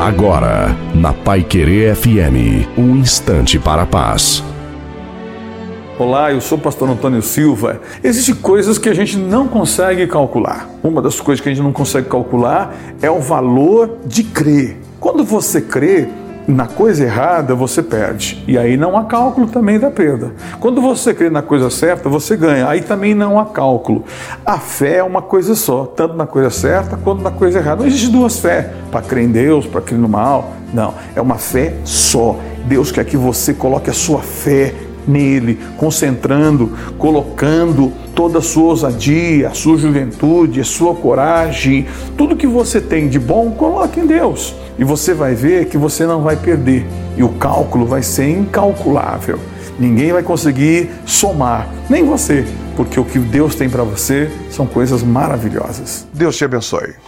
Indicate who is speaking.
Speaker 1: Agora, na Pai Querer FM, um instante para a paz.
Speaker 2: Olá, eu sou o pastor Antônio Silva. Existem coisas que a gente não consegue calcular. Uma das coisas que a gente não consegue calcular é o valor de crer. Quando você crê, na coisa errada, você perde. E aí não há cálculo também da perda. Quando você crê na coisa certa, você ganha. Aí também não há cálculo. A fé é uma coisa só, tanto na coisa certa quanto na coisa errada. Não existe duas fés, para crer em Deus, para crer no mal. Não, é uma fé só. Deus quer que você coloque a sua fé nele, concentrando, colocando toda a sua ousadia, a sua juventude, a sua coragem, tudo que você tem de bom, coloque em Deus. E você vai ver que você não vai perder. E o cálculo vai ser incalculável. Ninguém vai conseguir somar, nem você, porque o que Deus tem para você são coisas maravilhosas.
Speaker 3: Deus te abençoe.